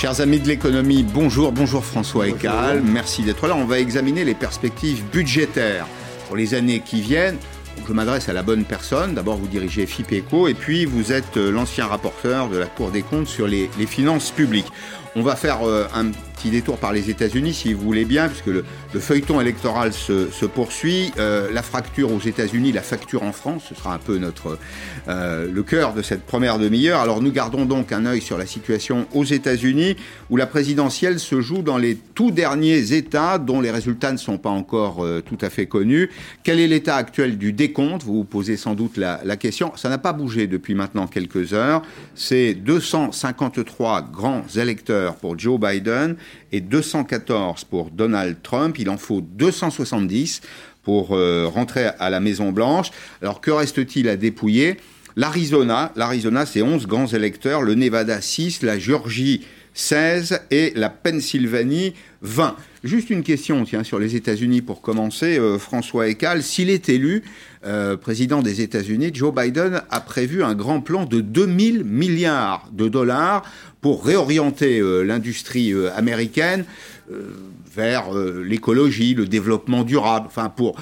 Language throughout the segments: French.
Chers amis de l'économie, bonjour, bonjour François Ecal, merci d'être là. On va examiner les perspectives budgétaires pour les années qui viennent. Je m'adresse à la bonne personne. D'abord, vous dirigez FIPECO et puis vous êtes euh, l'ancien rapporteur de la Cour des comptes sur les, les finances publiques. On va faire euh, un petit détour par les États-Unis, si vous voulez bien, puisque le, le feuilleton électoral se, poursuit. Euh, la fracture aux États-Unis, la facture en France, ce sera un peu notre euh, le cœur de cette première demi-heure. Alors nous gardons donc un œil sur la situation aux États-Unis, où la présidentielle se joue dans les tout derniers États, dont les résultats ne sont pas encore euh, tout à fait connus. Quel est l'état actuel du décompte? Vous vous posez sans doute la question. Ça n'a pas bougé depuis maintenant quelques heures. C'est 253 grands électeurs pour Joe Biden et 214 pour Donald Trump. Il en faut 270 pour euh, rentrer à la Maison Blanche. Alors que reste-t-il à dépouiller? L'Arizona, l'Arizona, c'est 11 grands électeurs, le Nevada 6, la Géorgie 16 et la Pennsylvanie 20. Juste une question, tiens, sur les États-Unis pour commencer. Euh, François Ecal, s'il est élu euh, président des États-Unis, Joe Biden a prévu un grand plan de 2000 milliards de dollars pour réorienter euh, l'industrie américaine vers l'écologie, le développement durable, enfin pour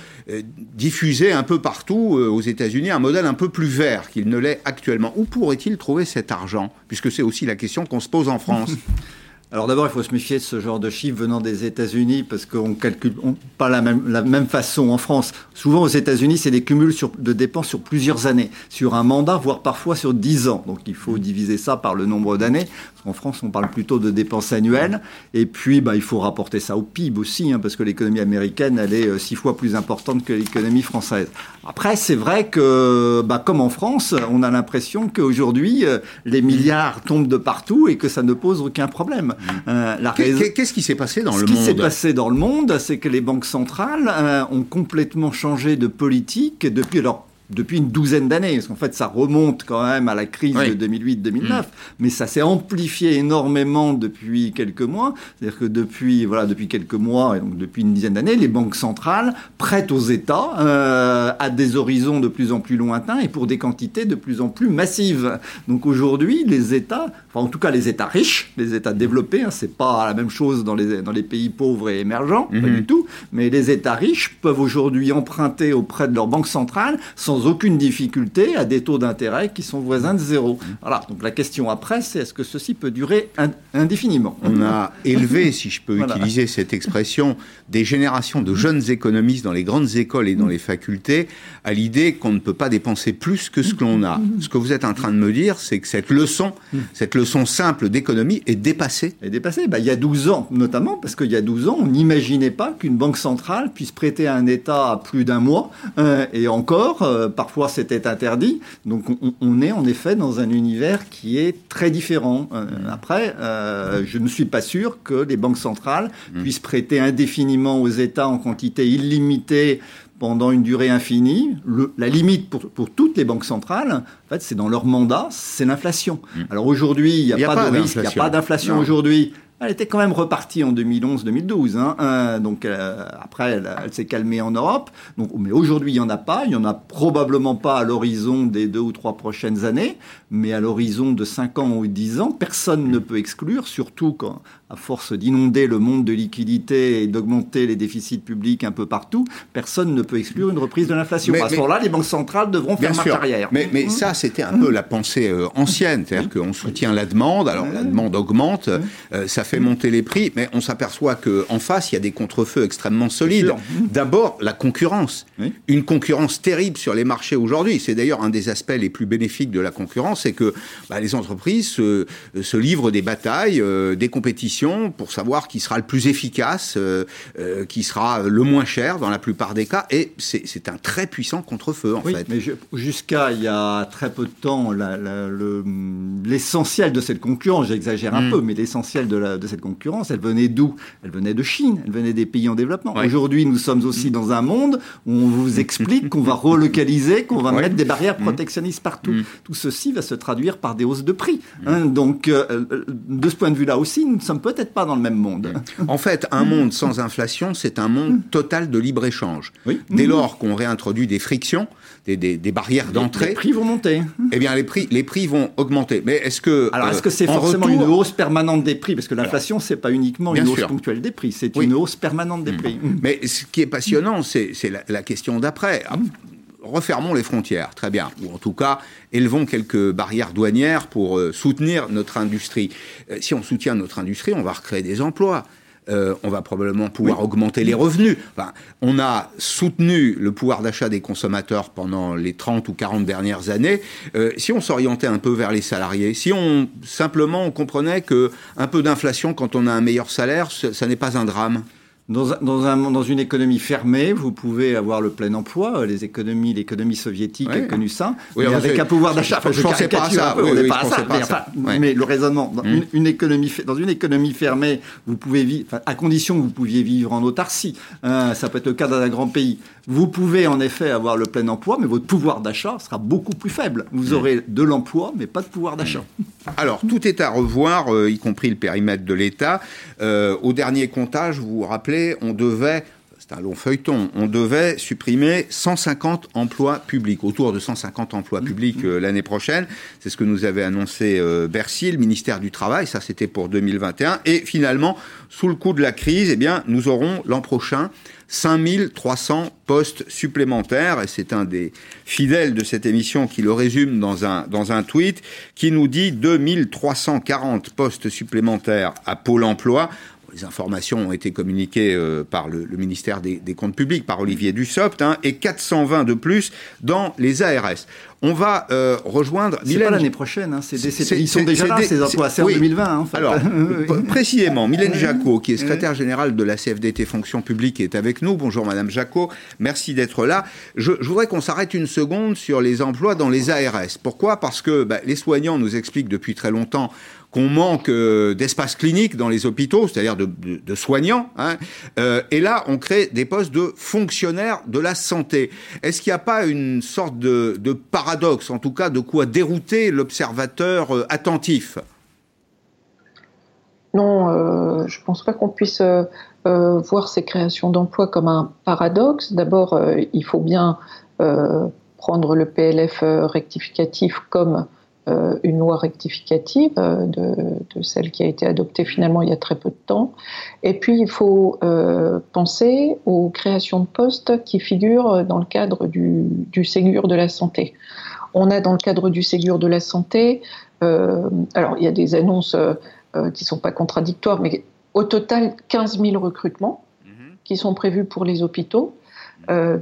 diffuser un peu partout aux États-Unis un modèle un peu plus vert qu'il ne l'est actuellement. Où pourrait-il trouver cet argent? Puisque c'est aussi la question qu'on se pose en France. Alors d'abord, il faut se méfier de ce genre de chiffres venant des États-Unis parce qu'on calcule pas la même, la même façon en France. Souvent aux États-Unis, c'est des cumuls sur, de dépenses sur plusieurs années, sur un mandat, voire parfois sur dix ans. Donc il faut diviser ça par le nombre d'années. En France, on parle plutôt de dépenses annuelles. Et puis, bah, il faut rapporter ça au PIB aussi, hein, parce que l'économie américaine, elle est euh, six fois plus importante que l'économie française. Après, c'est vrai que, bah, comme en France, on a l'impression qu'aujourd'hui, euh, les milliards tombent de partout et que ça ne pose aucun problème. Euh, Qu'est-ce qui s'est passé dans Ce le qui monde s'est passé dans le monde, c'est que les banques centrales euh, ont complètement changé de politique depuis. Alors, depuis une douzaine d'années, parce qu'en fait ça remonte quand même à la crise Oui. de 2008-2009, Mm. mais ça s'est amplifié énormément depuis quelques mois. C'est-à-dire que depuis voilà depuis quelques mois et donc depuis une dizaine d'années, les banques centrales prêtent aux États euh, à des horizons de plus en plus lointains et pour des quantités de plus en plus massives. Donc aujourd'hui, les États, enfin en tout cas les États riches, les États développés, hein, c'est pas la même chose dans les dans les pays pauvres et émergents, pas Mhm. du tout, mais les États riches peuvent aujourd'hui emprunter auprès de leur banque centrale sans aucune difficulté à des taux d'intérêt qui sont voisins de zéro. Voilà. Donc la question après, c'est est-ce que ceci peut durer in- indéfiniment? On a élevé, si je peux Voilà. utiliser cette expression, des générations de jeunes économistes dans les grandes écoles et dans les facultés à l'idée qu'on ne peut pas dépenser plus que ce que l'on a. Ce que vous êtes en train de me dire, c'est que cette leçon, cette leçon simple d'économie est dépassée. est dépassé. Bah, il y a 12 ans, notamment, parce qu'il y a 12 ans, on n'imaginait pas qu'une banque centrale puisse prêter à un État à plus d'un mois, euh, et encore, euh, parfois c'était interdit. Donc on, on est en effet dans un univers qui est très différent. Euh, après, euh, je ne suis pas sûr que les banques centrales puissent prêter indéfiniment aux États en quantité illimitée pendant une durée infinie. Le- la limite pour, pour toutes les banques centrales, en fait, c'est dans leur mandat, c'est l'inflation. Alors aujourd'hui, il n'y a, pas, de risque, il n'y a pas d'inflation aujourd'hui. Elle était quand même repartie en 2011-2012. Hein, euh, donc euh, après, elle, elle s'est calmée en Europe. Donc, mais aujourd'hui, il n'y en a pas. Il n'y en a probablement pas à l'horizon des deux ou trois prochaines années. Mais à l'horizon de 5 ans ou 10 ans, personne ne peut exclure, surtout quand, à force d'inonder le monde de liquidité et d'augmenter les déficits publics un peu partout, personne ne peut exclure une reprise de l'inflation. À ce moment-là, les banques centrales devront faire marche arrière. Mais, mais ça, c'était un peu la pensée euh, ancienne. C'est-à-dire qu'on soutient la demande. Alors, la demande augmente. ça fait monter les prix. Mais on s'aperçoit qu'en face, il y a des contre-feux extrêmement solides. sûr. D'abord, la concurrence. Oui. Une concurrence terrible sur les marchés aujourd'hui. C'est d'ailleurs un des aspects les plus bénéfiques de la concurrence. C'est que bah, les entreprises se, se livrent des batailles, euh, des compétitions pour savoir qui sera le plus efficace, euh, euh, qui sera le moins cher dans la plupart des cas. Et c'est un très puissant contre-feu, en Oui, fait. mais jusqu'à il y a très peu de temps, le- l'essentiel de cette concurrence, j'exagère un Mm. peu, mais l'essentiel de, la- de cette concurrence, elle venait d'où? Elle venait de Chine, elle venait des pays en développement. Aujourd'hui, nous sommes aussi dans un monde où on vous explique qu'on va relocaliser, qu'on va mettre des barrières mm. protectionnistes partout. Mm. Tout ceci va se traduire par des hausses de prix. Hein. Donc, euh, de ce point de vue-là aussi, nous ne sommes peut-être pas dans le même monde. En fait, un monde sans inflation, c'est un monde total de libre-échange. Dès lors qu'on réintroduit des frictions, des, des, barrières d'entrée... Les prix vont monter. Eh bien, les prix, les prix vont augmenter. Mais est-ce que... Alors, est-ce que c'est forcément une hausse permanente des prix? Parce que l'inflation, c'est pas uniquement une hausse ponctuelle des prix, c'est une hausse permanente des mm. prix. Mais ce qui est passionnant, c'est la, la, question d'après. Ah, refermons les frontières, très bien, ou en tout cas, élevons quelques barrières douanières pour euh, soutenir notre industrie. Euh, si on soutient notre industrie, on va recréer des emplois. Euh, on va probablement pouvoir augmenter les revenus. Enfin, on a soutenu le pouvoir d'achat des consommateurs pendant les 30 ou 40 dernières années. si on s'orientait un peu vers les salariés, si on simplement on comprenait que un peu d'inflation quand on a un meilleur salaire, ça n'est pas un drame. Dans, dans, un, dans, une économie fermée, vous pouvez avoir le plein emploi. Les économies, l'économie soviétique a connu ça, mais avec un pouvoir d'achat. je, pensais pas à ça. mais, le raisonnement, dans, une, économie, dans une économie fermée, vous pouvez vivre, à condition que vous pouviez vivre en autarcie. Hein, ça peut être le cas dans un grand pays. Vous pouvez en effet avoir le plein emploi, mais votre pouvoir d'achat sera beaucoup plus faible. Vous hum. aurez de l'emploi, mais pas de pouvoir d'achat. Alors, tout est à revoir, euh, y compris le périmètre de l'État. Euh, au dernier comptage, vous vous rappelez, on devait c'est un long feuilleton, on devait supprimer 150 emplois publics, autour de 150 emplois publics euh, l'année prochaine. C'est ce que nous avait annoncé euh, Bercy, le ministère du Travail, ça c'était pour 2021. Et finalement, sous le coup de la crise, eh bien, nous aurons l'an prochain 5300 postes supplémentaires, et c'est un des fidèles de cette émission qui le résume dans un, dans un tweet, qui nous dit 2340 postes supplémentaires à Pôle emploi les informations ont été communiquées euh, par le, ministère des, Comptes publics, par Olivier Dussopt, hein, et 420 de plus dans les ARS. On va euh, rejoindre. C'est pas l'année prochaine, hein, ils sont déjà là, ces emplois, c'est en 2020. Hein, en fait. Alors, précisément, Mylène Jacot, qui est secrétaire générale de la CFDT Fonction publique, est avec nous. Bonjour Madame Jacot, merci d'être là. Je, je voudrais qu'on s'arrête une seconde sur les emplois dans les ARS. Pourquoi? Parce que bah, les soignants nous expliquent depuis très longtemps qu'on manque euh, d'espace clinique dans les hôpitaux, c'est-à-dire de, soignants. Hein. Euh, et là, on crée des postes de fonctionnaires de la santé. Est-ce qu'il n'y a pas une sorte de, paradoxe, en tout cas, de quoi dérouter l'observateur euh, attentif? Non, je ne pense pas qu'on puisse voir ces créations d'emplois comme un paradoxe. D'abord, il faut bien prendre le PLF rectificatif comme euh, une loi rectificative euh, de, celle qui a été adoptée finalement il y a très peu de temps. Et puis il faut euh, penser aux créations de postes qui figurent dans le cadre du, du, Ségur de la santé. On a dans le cadre du Ségur de la santé, alors il y a des annonces qui ne sont pas contradictoires, mais au total 15 000 recrutements mhm. qui sont prévus pour les hôpitaux,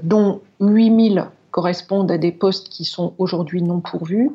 dont 8 000 correspondent à des postes qui sont aujourd'hui non pourvus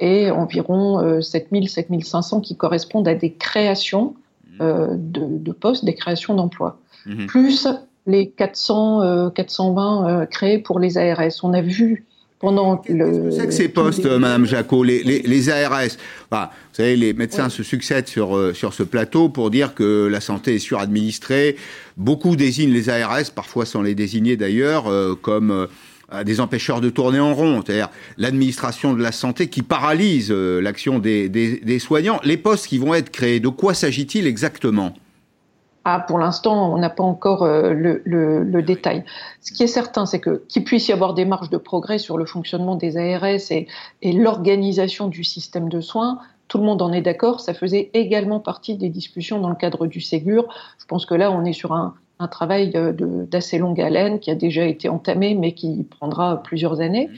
et environ 7000, euh, 7500 qui correspondent à des créations mmh. euh, de, postes, des créations d'emplois. Mmh. Plus les 400, 420 euh, créés pour les ARS. On a vu pendant le. C'est que ces postes, Madame Jacot, les, les, ARS. vous savez, les médecins se succèdent sur, sur ce plateau pour dire que la santé est suradministrée. Beaucoup désignent les ARS, parfois sans les désigner d'ailleurs, comme des empêcheurs de tourner en rond, c'est-à-dire l'administration de la santé qui paralyse euh, l'action des, des, soignants. Les postes qui vont être créés, de quoi s'agit-il exactement? Ah, pour l'instant, on n'a pas encore euh, le, le, détail. Ce qui est certain, c'est que qu'il puisse y avoir des marges de progrès sur le fonctionnement des ARS et l'organisation du système de soins, tout le monde en est d'accord. Ça faisait également partie des discussions dans le cadre du Ségur. Je pense que là, on est sur un, un travail d'assez longue haleine qui a déjà été entamé, mais qui prendra plusieurs années.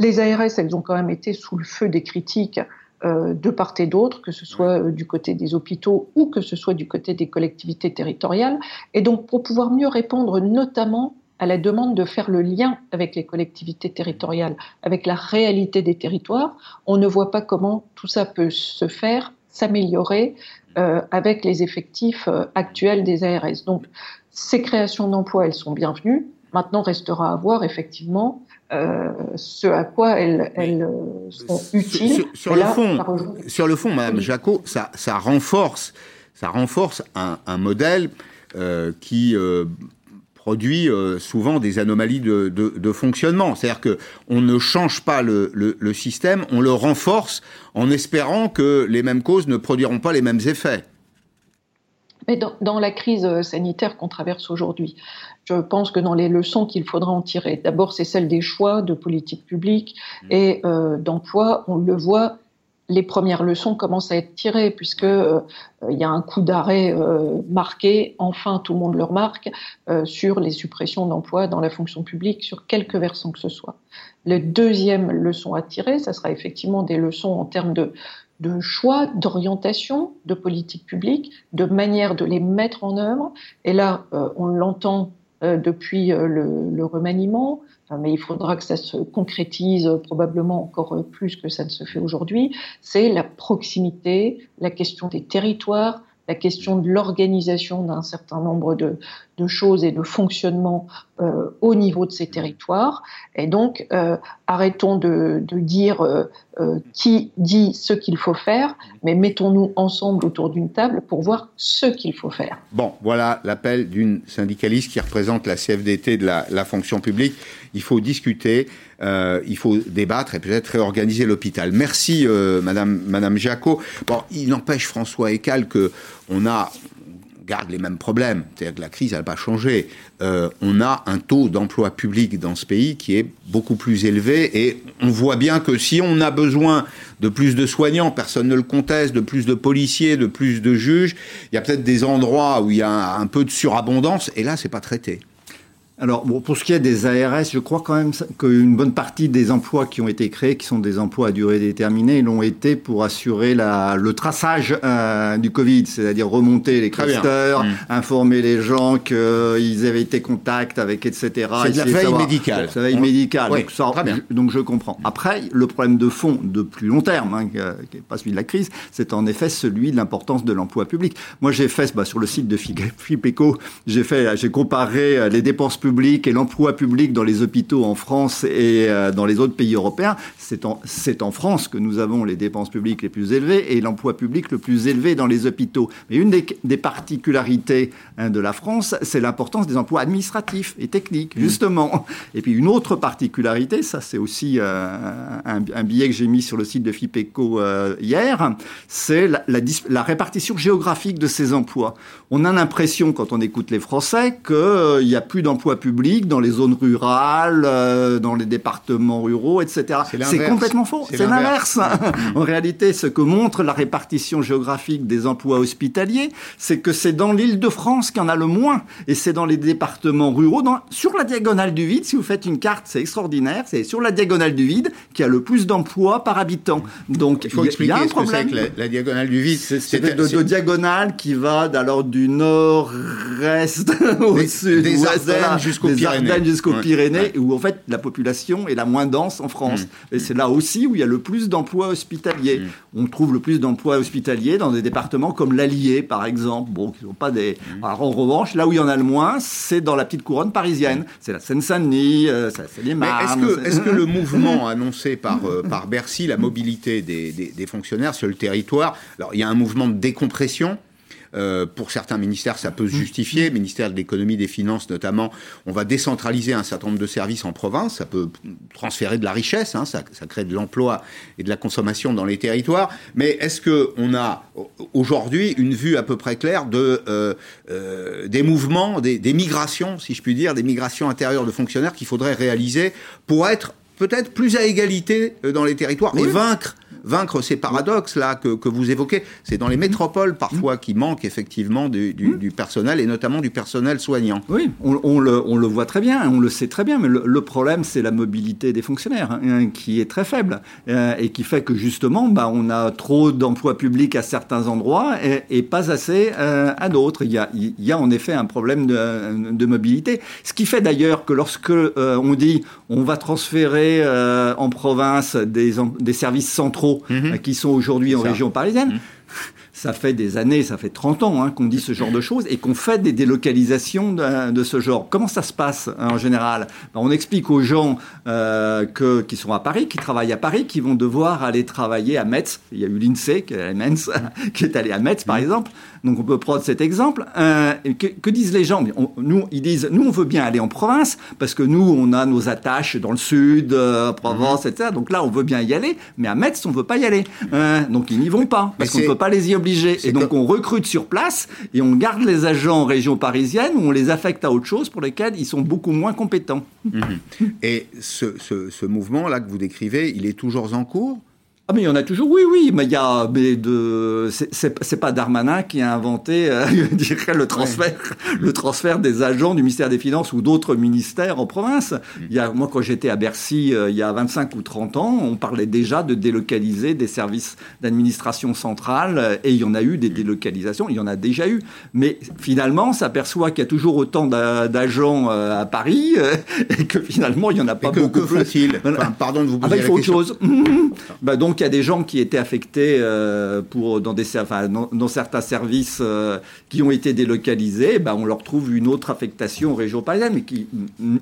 Les ARS, elles ont quand même été sous le feu des critiques euh, de part et d'autre, que ce soit euh, du côté des hôpitaux ou que ce soit du côté des collectivités territoriales. Et donc, pour pouvoir mieux répondre notamment à la demande de faire le lien avec les collectivités territoriales, avec la réalité des territoires, on ne voit pas comment tout ça peut se faire, s'améliorer euh, avec les effectifs actuels des ARS. Donc, ces créations d'emplois, elles sont bienvenues. Maintenant, restera à voir effectivement euh, ce à quoi elles, elles euh, sont utiles. Sur, le fond, sur le fond, Madame Jacot, ça, ça renforce ça renforce un, modèle euh, qui euh, produit souvent des anomalies de, fonctionnement. C'est-à-dire qu'on ne change pas le, système, on le renforce en espérant que les mêmes causes ne produiront pas les mêmes effets. Mais dans, la crise sanitaire qu'on traverse aujourd'hui, je pense que dans les leçons qu'il faudra en tirer, d'abord c'est celle des choix de politique publique mmh. et d'emploi. On le voit, les premières leçons commencent à être tirées puisque euh, il y a un coup d'arrêt euh, marqué, enfin tout le monde le remarque, euh, sur les suppressions d'emplois dans la fonction publique sur quelque versant que ce soit. La deuxième leçon à tirer, ça sera effectivement des leçons en termes de, de choix, d'orientation de politique publique, de manière de les mettre en œuvre. Et là, on l'entend depuis le, le remaniement, mais il faudra que ça se concrétise probablement encore plus que ça ne se fait aujourd'hui, c'est la proximité, la question des territoires, la question de l'organisation d'un certain nombre de, de, choses et de fonctionnement euh, au niveau de ces territoires. Et donc, euh, arrêtons de, de dire euh, qui dit ce qu'il faut faire, mais mettons-nous ensemble autour d'une table pour voir ce qu'il faut faire. Bon, voilà l'appel d'une syndicaliste qui représente la CFDT de la, la fonction publique. Il faut discuter, il faut débattre et peut-être réorganiser l'hôpital. Merci, Madame, Madame Jacot. Bon, il n'empêche, François Ecal, que on a garde les mêmes problèmes. C'est-à-dire que la crise n'a pas changé. Euh, on a un taux d'emploi public dans ce pays qui est beaucoup plus élevé et on voit bien que si on a besoin de plus de soignants, personne ne le conteste, de plus de policiers, de plus de juges, il y a peut-être des endroits où il y a un peu de surabondance et là, c'est pas traité. Alors, bon, pour ce qui est des ARS, je crois quand même qu'une bonne partie des emplois qui ont été créés, qui sont des emplois à durée déterminée, l'ont été pour assurer la, le traçage euh, du Covid, c'est-à-dire remonter les clusters, mmh. informer les gens qu'ils avaient été contact avec, etc. C'est de la veille médicale. C'est la veille médicale. donc, ça, donc, je comprends. Après, le problème de fond de plus long terme, hein, qui n'est pas celui de la crise, c'est en effet celui de l'importance de l'emploi public. Moi, j'ai fait, bah, sur le site de FIPECO, j'ai comparé euh, les dépenses public et l'emploi public dans les hôpitaux en France et euh, dans les autres pays européens, c'est en, en, France que nous avons les dépenses publiques les plus élevées et l'emploi public le plus élevé dans les hôpitaux. Mais une des, des particularités hein, de la France, c'est l'importance des emplois administratifs et techniques, mmh. justement. Et puis une autre particularité, ça c'est aussi euh, un, billet que j'ai mis sur le site de FIPECO euh, hier, c'est la, la, la, répartition géographique de ces emplois. On a l'impression, quand on écoute les Français, qu'il n'y a plus d'emplois public dans les zones rurales, euh, dans les départements ruraux, etc. C'est complètement faux. C'est l'inverse. en réalité, ce que montre la répartition géographique des emplois hospitaliers, c'est que c'est dans l'île de France qu'il y en a le moins. Et c'est dans les départements ruraux, dans, sur la diagonale du vide, si vous faites une carte, c'est extraordinaire, c'est sur la diagonale du vide qu'il y a le plus d'emplois par habitant. Donc, il faut expliquer y a un problème. Que la, diagonale du vide. C'est de, de, diagonale qui va alors du nord-est au sud. Des jusqu'aux Pyrénées. jusqu'aux Pyrénées, où en fait la population est la moins dense en France. Mm. Et c'est là aussi où il y a le plus d'emplois hospitaliers. Mm. On trouve le plus d'emplois hospitaliers dans des départements comme l'Allier, par exemple. Bon, qui sont pas des. Mm. Alors en revanche, là où il y en a le moins, c'est dans la petite couronne parisienne. C'est la Seine-Saint-Denis, euh, c'est les Marnes. Est-ce que, est que, le mouvement annoncé par, euh, par Bercy, la mobilité des, des, des fonctionnaires sur le territoire, alors il y a un mouvement de décompression euh, pour certains ministères, ça peut se justifier. Mmh. Ministère de l'économie, des finances notamment, on va décentraliser un certain nombre de services en province. Ça peut transférer de la richesse, hein, ça, ça, crée de l'emploi et de la consommation dans les territoires. Mais est-ce que on a aujourd'hui une vue à peu près claire de euh, euh, des mouvements, des, des migrations, si je puis dire, des migrations intérieures de fonctionnaires qu'il faudrait réaliser pour être peut-être plus à égalité dans les territoires et vaincre vaincre ces paradoxes-là que, que, vous évoquez. C'est dans les métropoles parfois qui manque effectivement du, du, du, personnel et notamment du personnel soignant. Oui, on, on, le, on, le, voit très bien, on le sait très bien, mais le, problème c'est la mobilité des fonctionnaires hein, qui est très faible euh, et qui fait que justement bah, on a trop d'emplois publics à certains endroits et, et pas assez euh, à d'autres. Il, il, y a en effet un problème de, de mobilité, ce qui fait d'ailleurs que lorsque euh, on dit on va transférer en province des, des services centraux Mhm. qui sont aujourd'hui en région parisienne. Mhm. Ça fait des années, ça fait 30 ans hein, qu'on dit ce genre de choses et qu'on fait des délocalisations de, ce genre. Comment ça se passe hein, en général? Ben, On explique aux gens euh, que, qui sont à Paris, qui travaillent à Paris, qui vont devoir aller travailler à Metz. Il y a eu l'INSEE, qui est, qui est allé à Metz par mhm. exemple. Donc on peut prendre cet exemple. Euh, que, disent les gens? Nous, ils disent, nous, on veut bien aller en province parce que nous, on a nos attaches dans le sud, euh, Provence, mhm. etc. Donc là, on veut bien y aller, mais à Metz, on ne veut pas y aller. Euh, donc ils n'y vont pas parce qu'on ne peut pas les y obliger. Et donc on recrute sur place et on garde les agents en région parisienne ou on les affecte à autre chose pour lesquels ils sont beaucoup moins compétents. Mhm. Et ce, ce mouvement-là que vous décrivez, il est toujours en cours? Ah mais il y en a toujours, oui, oui, mais il y a, mais de, c'est pas Darmanin qui a inventé, euh, je dirais, le transfert, le transfert des agents du ministère des Finances ou d'autres ministères en province. Mm. Il y a, moi, quand j'étais à Bercy, euh, il y a 25 ou 30 ans, on parlait déjà de délocaliser des services d'administration centrale, euh, et il y en a eu des délocalisations, il y en a déjà eu. Mais finalement, s'aperçoit qu'il y a toujours autant d'agents à Paris, et que finalement, il y en a pas que, beaucoup. Que faut-il? Enfin, Pardon de vous ah bah, poser ah il faut autre chose. bah, donc, donc il y a des gens qui étaient affectés euh, pour, dans, certains services euh, qui ont été délocalisés. Ben, on leur trouve une autre affectation aux régions parisiennes, mais qui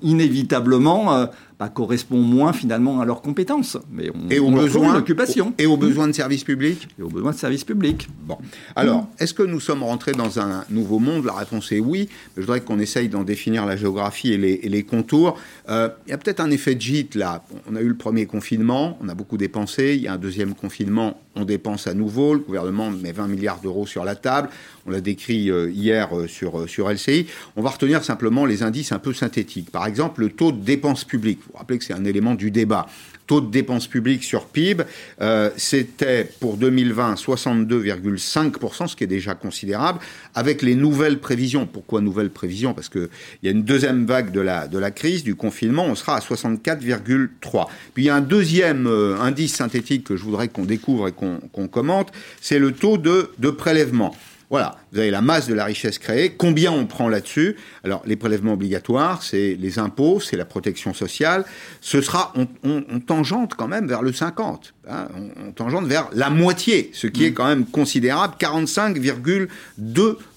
inévitablement euh, bah, correspond moins finalement à leurs compétences. Mais on, et aux besoins d'occupation. Et aux besoins de services publics Et aux besoins de services publics. Bon. Alors, est-ce que nous sommes rentrés dans un nouveau monde? La réponse est oui. je voudrais qu'on essaye d'en définir la géographie et les, contours. Euh, il y a peut-être un effet de gîte là. On a eu le premier confinement, on a beaucoup dépensé. Il y a un deuxième confinement, on dépense à nouveau. Le gouvernement met 20 milliards d'euros sur la table. On l'a décrit euh, hier euh, sur, sur LCI. On va retenir simplement les indices un peu synthétiques. Par exemple, le taux de dépenses publiques vous rappelez que c'est un élément du débat. Taux de dépenses publiques sur PIB, euh, c'était pour 2020 62,5%, ce qui est déjà considérable, avec les nouvelles prévisions. Pourquoi nouvelles prévisions? Parce qu'il y a une deuxième vague de la, de la crise, du confinement, on sera à 64,3%. Puis il y a un deuxième euh, indice synthétique que je voudrais qu'on découvre et qu'on commente, c'est le taux de, de prélèvement. Voilà, vous avez la masse de la richesse créée, combien on prend là-dessus Alors, les prélèvements obligatoires, c'est les impôts, c'est la protection sociale. Ce sera, on, on, tangente quand même vers le 50. Hein, on, tangente vers la moitié, ce qui est mmh. quand même considérable, 45,2%.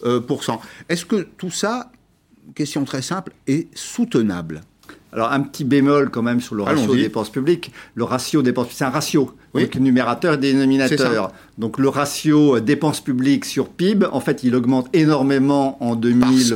Euh, Est-ce que tout ça, question très simple, est soutenable? Alors un petit bémol quand même sur le ratio dépenses publiques. Le ratio dépenses c'est un ratio. Oui. Donc numérateur et dénominateur. Donc le ratio dépenses publiques sur PIB, en fait, il augmente énormément en 2020,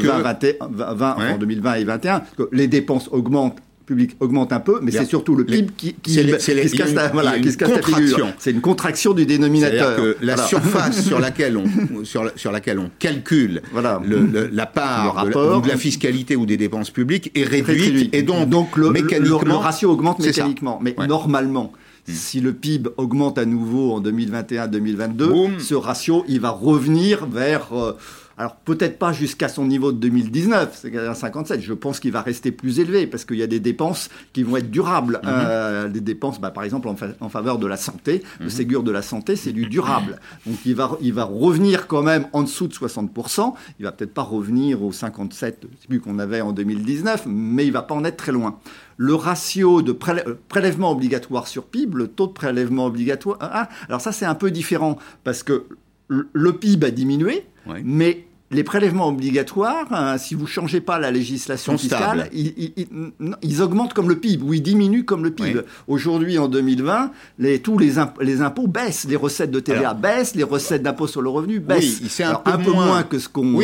20, en 2020 et 2021. Les dépenses augmentent public augmente un peu, mais c'est surtout le PIB qui, qui, se casse la figure. C'est une contraction du dénominateur. Que la surface sur laquelle on sur, sur laquelle on calcule la part de, la, fiscalité ou des dépenses publiques est réduite, et donc, donc le, mécaniquement, le, ratio augmente mécaniquement. Mais normalement, hmm. si le PIB augmente à nouveau en 2021-2022, ce ratio, il va revenir vers euh, alors peut-être pas jusqu'à son niveau de 2019, c'est-à-dire 57. Je pense qu'il va rester plus élevé parce qu'il y a des dépenses qui vont être durables. Mhm. Euh, des dépenses, bah, par exemple en, faveur de la santé, le mhm. Ségur de la santé, c'est du durable. Donc il va, il va revenir quand même en dessous de 60%. Il va peut-être pas revenir aux 57 plus qu'on avait en 2019, mais il va pas en être très loin le ratio de euh, prélèvement obligatoire sur PIB, le taux de prélèvement obligatoire. Ah, alors ça, c'est un peu différent parce que le PIB a diminué, mais les prélèvements obligatoires, hein, si vous changez pas la législation fiscale, ils, augmentent comme le PIB ou ils diminuent comme le PIB. Aujourd'hui, en 2020, les, tous les, les, impôts baissent, les recettes de TVA baissent, les recettes d'impôt sur le revenu baissent. Oui, un, peu, un peu moins, que ce qu'on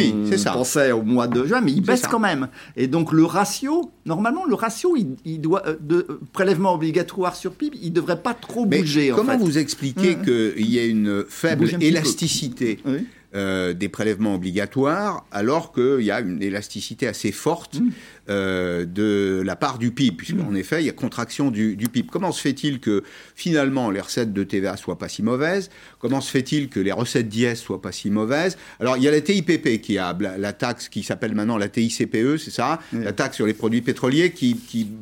pensait au mois de juin, mais ils baissent quand même. Et donc le ratio, normalement, le ratio, il, doit euh, de euh, prélèvement obligatoire sur PIB, il devrait pas trop bouger. comment vous expliquez mmh. qu'il y a une faible élasticité euh, des prélèvements obligatoires, alors qu'il y a une élasticité assez forte mmh. Euh, de la part du PIB, puisqu'en mmh. effet, il y a contraction du, PIB. Comment se fait-il que finalement les recettes de TVA soient pas si mauvaises? Comment se fait-il que les recettes d'IS soient pas si mauvaises? Alors, il y a la TIPP qui a la, taxe qui s'appelle maintenant la TICPE, c'est ça? La taxe sur les produits pétroliers qui,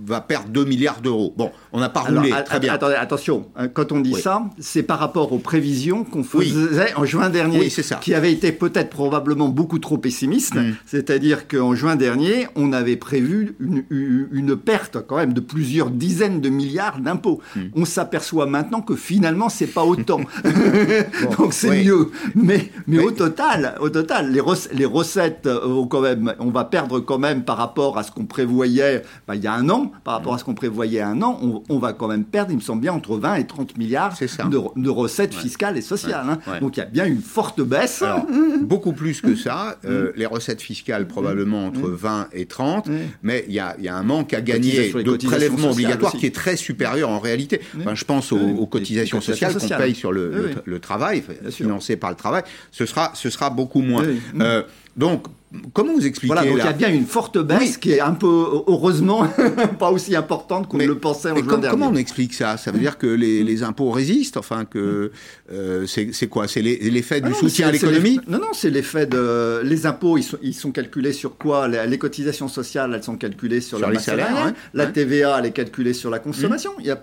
va perdre 2 milliards d'euros. Bon, on n'a pas roulé, très bien. Attendez, attention, hein, quand on dit ça, c'est par rapport aux prévisions qu'on faisait en juin dernier. Oui, ça. Qui avait été peut-être probablement beaucoup trop pessimiste. Mm. C'est-à-dire qu'en juin dernier, on avait prévu prévu une, une, perte quand même de plusieurs dizaines de milliards d'impôts. Hmm. On s'aperçoit maintenant que finalement, c'est pas autant. Donc c'est mieux. Mais, mais au total, au total, les, les recettes, euh, quand même, on va perdre quand même par rapport à ce qu'on prévoyait bah, il y a un an, par rapport à ce qu'on prévoyait un an, on, va quand même perdre, il me semble bien, entre 20 et 30 milliards de, recettes fiscales et sociales. Hein. Donc il y a bien une forte baisse. beaucoup plus que ça. Euh, les recettes fiscales, probablement entre 20 et 30, mais il y a, un manque à gagner de prélèvements obligatoires qui est très supérieur en réalité. je pense aux, cotisations sociales qu'on paye sur le, travail, financées par le travail. Ce sera, ce sera beaucoup moins. Euh, donc, Comment vous expliquez Voilà, donc il y a bien une forte baisse qui est un peu, heureusement, pas aussi importante qu'on le pensait en juin Comment on explique ça? Ça veut dire que les, impôts résistent Enfin, que euh, c'est quoi? C'est l'effet du ah soutien à l'économie? Non, non, c'est l'effet de... Les impôts, ils sont, ils sont calculés sur quoi? Les, cotisations sociales, elles sont calculées sur, sur les salaires. La TVA, elle est calculée sur la consommation. Il y a,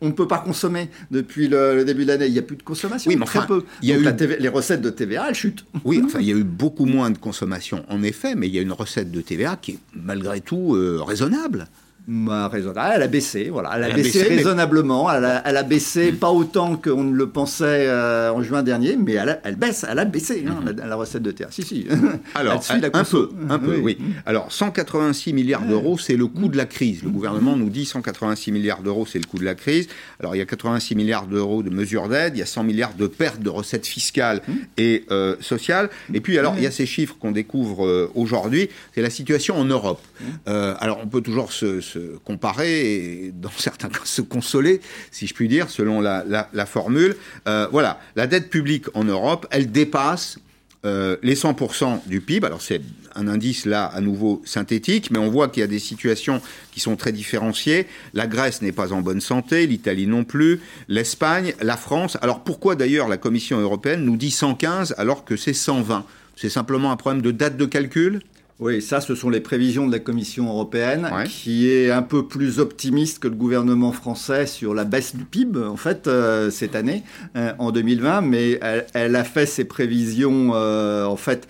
on ne peut pas consommer depuis le, début de l'année. Il n'y a plus de consommation. Oui, mais enfin, très peu. Il y a eu... les recettes de TVA, elles chutent. Oui, enfin, il y a eu beaucoup moins de consommation en effet, mais il y a une recette de TVA qui est malgré tout euh, raisonnable. Bah, raisonnable. Elle a baissé, voilà. Elle a, baissé, raisonnablement. Elle, a, baissé pas autant qu'on ne le pensait euh, en juin dernier, mais elle, baisse. Elle a baissé hein, mm-hmm. la, recette de terre. Si, si. Alors, un peu, un peu, oui. Alors, 186 milliards d'euros, c'est le coût de la crise. Le gouvernement nous dit 186 milliards d'euros, c'est le coût de la crise. Alors, il y a 86 milliards d'euros de mesures d'aide, il y a 100 milliards de pertes de recettes fiscales mm. et euh, sociales. Et puis, alors, il y a ces chiffres qu'on découvre euh, aujourd'hui. C'est la situation en Europe. Mm. alors, on peut toujours se se comparer et dans certains cas se consoler, si je puis dire, selon la, formule. Euh, voilà, la dette publique en Europe, elle dépasse euh, les 100% du PIB. Alors c'est un indice là à nouveau synthétique, mais on voit qu'il y a des situations qui sont très différenciées. La Grèce n'est pas en bonne santé, l'Italie non plus, l'Espagne, la France. Alors pourquoi d'ailleurs la Commission européenne nous dit 115 alors que c'est 120 C'est simplement un problème de date de calcul? Oui, ça, ce sont les prévisions de la Commission européenne, qui est un peu plus optimiste que le gouvernement français sur la baisse du PIB, en fait, euh, cette année, euh, en 2020, mais elle, a fait ses prévisions, euh, en fait,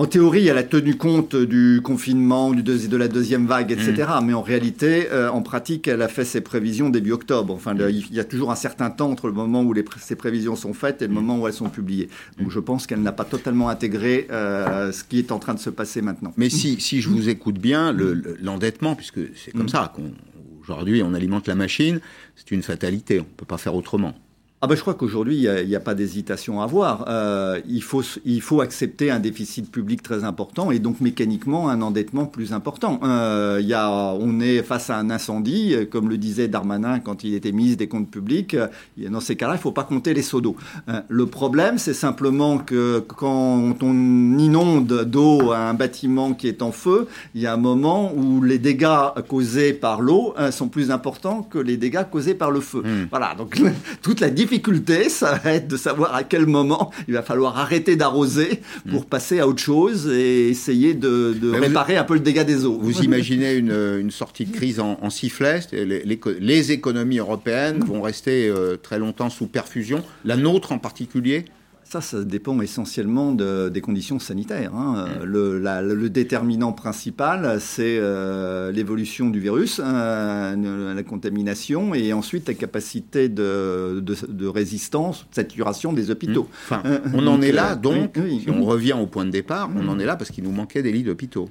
en théorie, elle a tenu compte du confinement, du de la deuxième vague, etc. Mm. Mais en réalité, euh, en pratique, elle a fait ses prévisions début octobre. Enfin, il y a toujours un certain temps entre le moment où les, ces prévisions sont faites et le mm. moment où elles sont publiées. Donc je pense qu'elle n'a pas totalement intégré euh, ce qui est en train de se passer maintenant. Mais si, si je vous écoute bien, l'endettement, puisque c'est comme mm. ça qu'aujourd'hui on alimente la machine, c'est une fatalité. On ne peut pas faire autrement. Ah ben je crois qu'aujourd'hui, il n'y a, pas d'hésitation à avoir. Euh, il, faut, il faut accepter un déficit public très important et donc mécaniquement un endettement plus important. Euh, il y a, on est face à un incendie, comme le disait Darmanin quand il était ministre des comptes publics. Dans ces cas-là, il ne faut pas compter les seaux d'eau. Euh, le problème, c'est simplement que quand on inonde d'eau un bâtiment qui est en feu, il y a un moment où les dégâts causés par l'eau sont plus importants que les dégâts causés par le feu. Hmm. Voilà, donc toute la différence difficulté, ça va être de savoir à quel moment il va falloir arrêter d'arroser pour mm. passer à autre chose et essayer de, réparer un peu le dégât des eaux. Vous imaginez une, sortie de crise en, sifflet les, économies européennes vont rester euh, très longtemps sous perfusion, la nôtre en particulier ça, ça dépend essentiellement des conditions sanitaires. Hein. Mm. Le, déterminant principal, c'est euh, l'évolution du virus, hein, la contamination, et ensuite la capacité de, résistance, de saturation des hôpitaux. Mm. Enfin, on en est là, euh, donc, si on revient au point de départ, on en est là parce qu'il nous manquait des lits d'hôpitaux.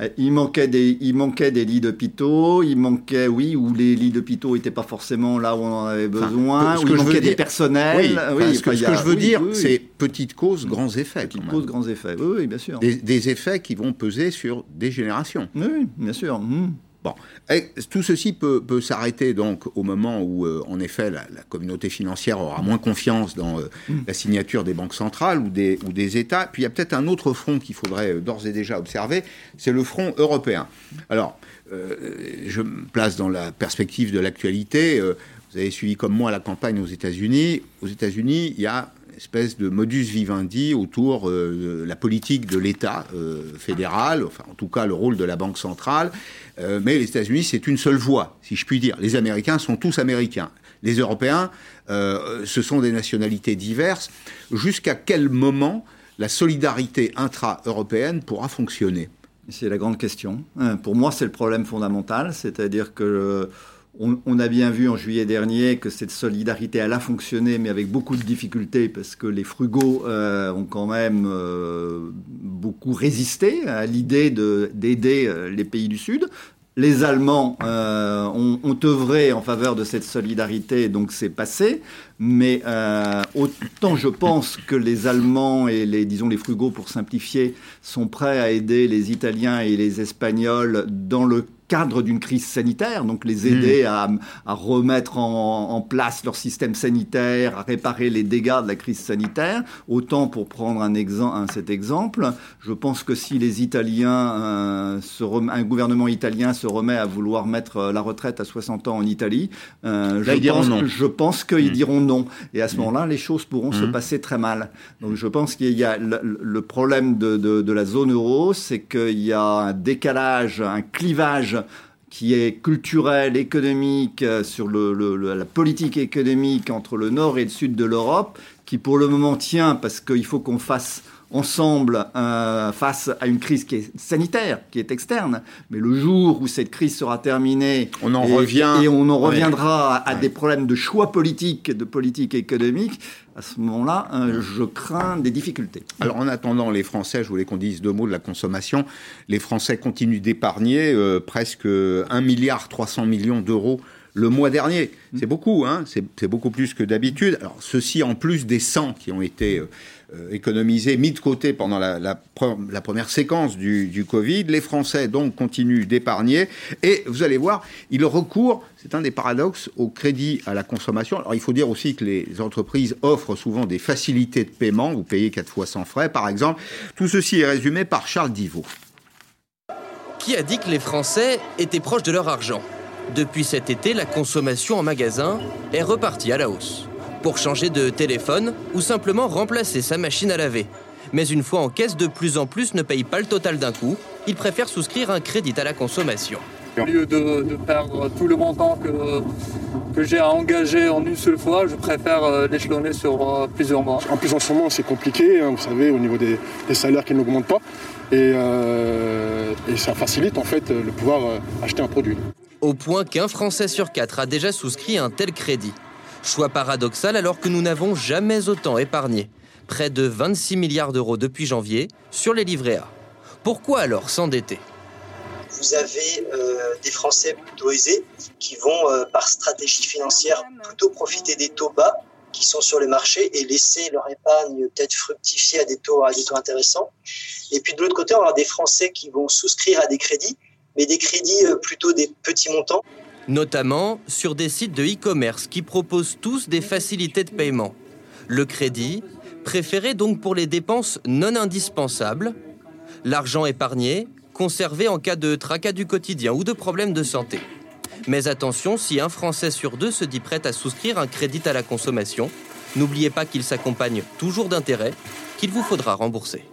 Euh, il manquait des, il manquait des lits d'hôpitaux, il manquait, oui, où les lits d'hôpitaux n'étaient pas forcément là où on en avait besoin, où il manquait des personnels. Oui, ce que, je veux dire, c'est petites causes, grands effets. Petites causes, grands effets, oui, bien sûr. Des, effets qui vont peser sur des générations. Oui, bien sûr. Hum. Bon, tout ceci peut, s'arrêter donc au moment où, euh, en effet, la, communauté financière aura moins confiance dans euh, mm. la signature des banques centrales ou des, ou des États. Puis il y a peut-être un autre front qu'il faudrait euh, d'ores et déjà observer, c'est le front européen. Alors, je me place dans la perspective de l'actualité. vous avez suivi comme moi la campagne aux États-Unis. Aux États-Unis, il y a espèce de modus vivendi autour euh, de la politique de l'État euh, fédéral, enfin en tout cas le rôle de la Banque centrale. Euh, mais les États-Unis, c'est une seule voie, si je puis dire. Les Américains sont tous américains. Les Européens, ce sont des nationalités diverses. Jusqu'à quel moment la solidarité intra-européenne pourra fonctionner? C'est la grande question. Pour moi, c'est le problème fondamental, c'est-à-dire que on, a bien vu en juillet dernier que cette solidarité, elle a fonctionné, mais avec beaucoup de difficultés, parce que les frugaux euh, ont quand même euh, beaucoup résisté à l'idée d'aider euh, les pays du Sud. Les Allemands ont, œuvré en faveur de cette solidarité, donc c'est passé. Mais autant je pense que les Allemands et les, disons, les frugaux, pour simplifier, sont prêts à aider les Italiens et les Espagnols dans le cadre d'une crise sanitaire, donc les aider hmm. à, remettre en, place leur système sanitaire, à réparer les dégâts de la crise sanitaire. Autant pour prendre un, exemple, cet exemple, je pense que si les Italiens, euh, se un gouvernement italien se remet à vouloir mettre euh, la retraite à 60 ans en Italie, euh, je, pense, je, pense, qu'ils hmm. diront non. Et à ce hmm. moment-là, les choses pourront se passer très mal. Donc je pense qu'il y a le, problème de, de la zone euro, c'est qu'il y a un décalage, un clivage qui est culturel, économique, euh, sur la politique économique entre le nord et le sud de l'Europe, qui pour le moment tient parce qu'il faut qu'on fasse ensemble euh, face à une crise qui est sanitaire, qui est externe. Mais le jour où cette crise sera terminée, on en revient et on en reviendra à, des problèmes de choix politique, de politique économique. À ce moment-là, euh, je crains des difficultés. Alors en attendant, les Français, je voulais qu'on dise deux mots de la consommation. Les Français continuent d'épargner euh, presque 1 milliard 300 millions d'euros le mois dernier. C'est beaucoup, hein c'est beaucoup plus que d'habitude. Alors ceci en plus des 100 qui ont été euh, économisé, mis de côté pendant la, première séquence du, Covid. Les Français, donc, continuent d'épargner. Et vous allez voir, ils recourent, c'est un des paradoxes, au crédit à la consommation. Alors, il faut dire aussi que les entreprises offrent souvent des facilités de paiement. Vous payez quatre fois sans frais, par exemple. Tout ceci est résumé par Charles Divot. Qui a dit que les Français étaient proches de leur argent? Depuis cet été, la consommation en magasin est repartie à la hausse pour changer de téléphone ou simplement remplacer sa machine à laver. Mais une fois en caisse, de plus en plus ne payent pas le total d'un coup. Ils préfèrent souscrire un crédit à la consommation. Au lieu de, perdre tout le montant que, que j'ai à engager en une seule fois, je préfère euh, l'échelonner sur euh, plusieurs mois. En plus, en ce moment, c'est compliqué, hein, vous savez, au niveau des, salaires qui n'augmentent pas. Et, euh, et, ça facilite en fait le pouvoir acheter un produit. Au point qu'un Français sur quatre a déjà souscrit un tel crédit. Choix paradoxal alors que nous n'avons jamais autant épargné. Près de 26 milliards d'euros depuis janvier sur les livrets A. Pourquoi alors s'endetter? Vous avez euh, des Français plutôt aisés qui vont, euh, par stratégie financière, plutôt profiter des taux bas qui sont sur le marché et laisser leur épargne peut-être fructifier à des taux, à des taux intéressants. Et puis de l'autre côté, on avoir des Français qui vont souscrire à des crédits, mais des crédits euh, plutôt des petits montants notamment sur des sites de e-commerce qui proposent tous des facilités de paiement. Le crédit, préféré donc pour les dépenses non indispensables, l'argent épargné, conservé en cas de tracas du quotidien ou de problèmes de santé. Mais attention, si un Français sur deux se dit prêt à souscrire un crédit à la consommation, n'oubliez pas qu'il s'accompagne toujours d'intérêts qu'il vous faudra rembourser.